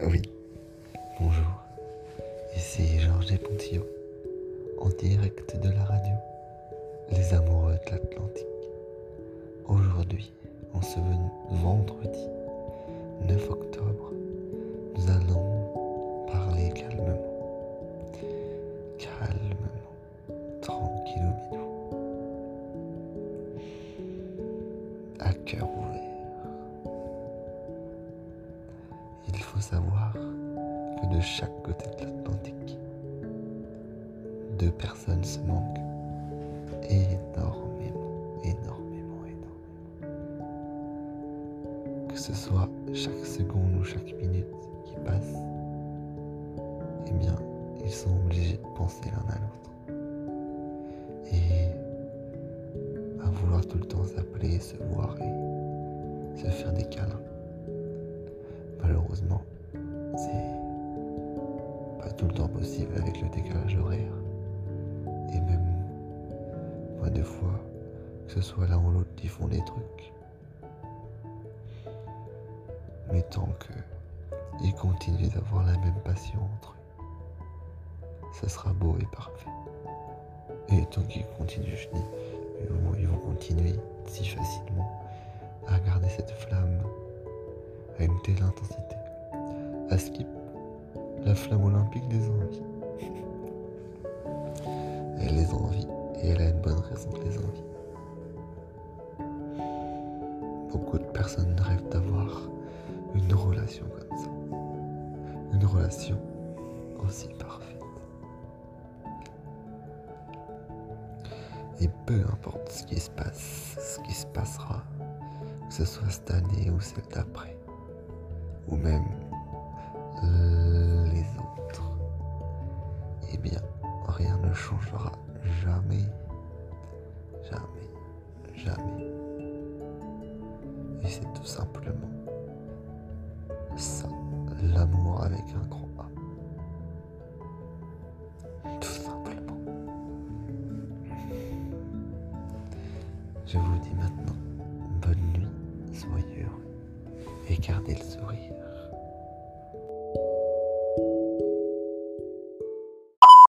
Euh, oui, bonjour. Ici Georges Pontillon, en direct de la radio Les Amoureux de l'Atlantique. Aujourd'hui, en ce vendredi 9 octobre, nous allons parler calmement. Calmement, tranquillement. À cœur ouvert. Faut savoir que de chaque côté de l'Atlantique, deux personnes se manquent énormément, énormément, énormément. Que ce soit chaque seconde ou chaque minute qui passe, eh bien, ils sont obligés de penser l'un à l'autre. Et à vouloir tout le temps s'appeler, se voir et se faire des câlins. Malheureusement, tout le temps possible avec le décalage horaire. Et même pas deux fois, que ce soit l'un ou l'autre qui font des trucs. Mais tant que ils continuent d'avoir la même passion entre eux, ça sera beau et parfait. Et tant qu'ils continuent, je dis, ils vont continuer si facilement à garder cette flamme à une telle intensité. À skip la flamme olympique des envies. Elle les envie et elle a une bonne raison de les envier. Beaucoup de personnes rêvent d'avoir une relation comme ça. Une relation aussi parfaite. Et peu importe ce qui se passe, ce qui se passera, que ce soit cette année ou celle d'après, ou même eh bien, rien ne changera jamais, jamais, jamais. Et c'est tout simplement ça, l'amour avec un grand A. Tout simplement. Je vous dis maintenant bonne nuit, soyez heureux et gardez le sourire.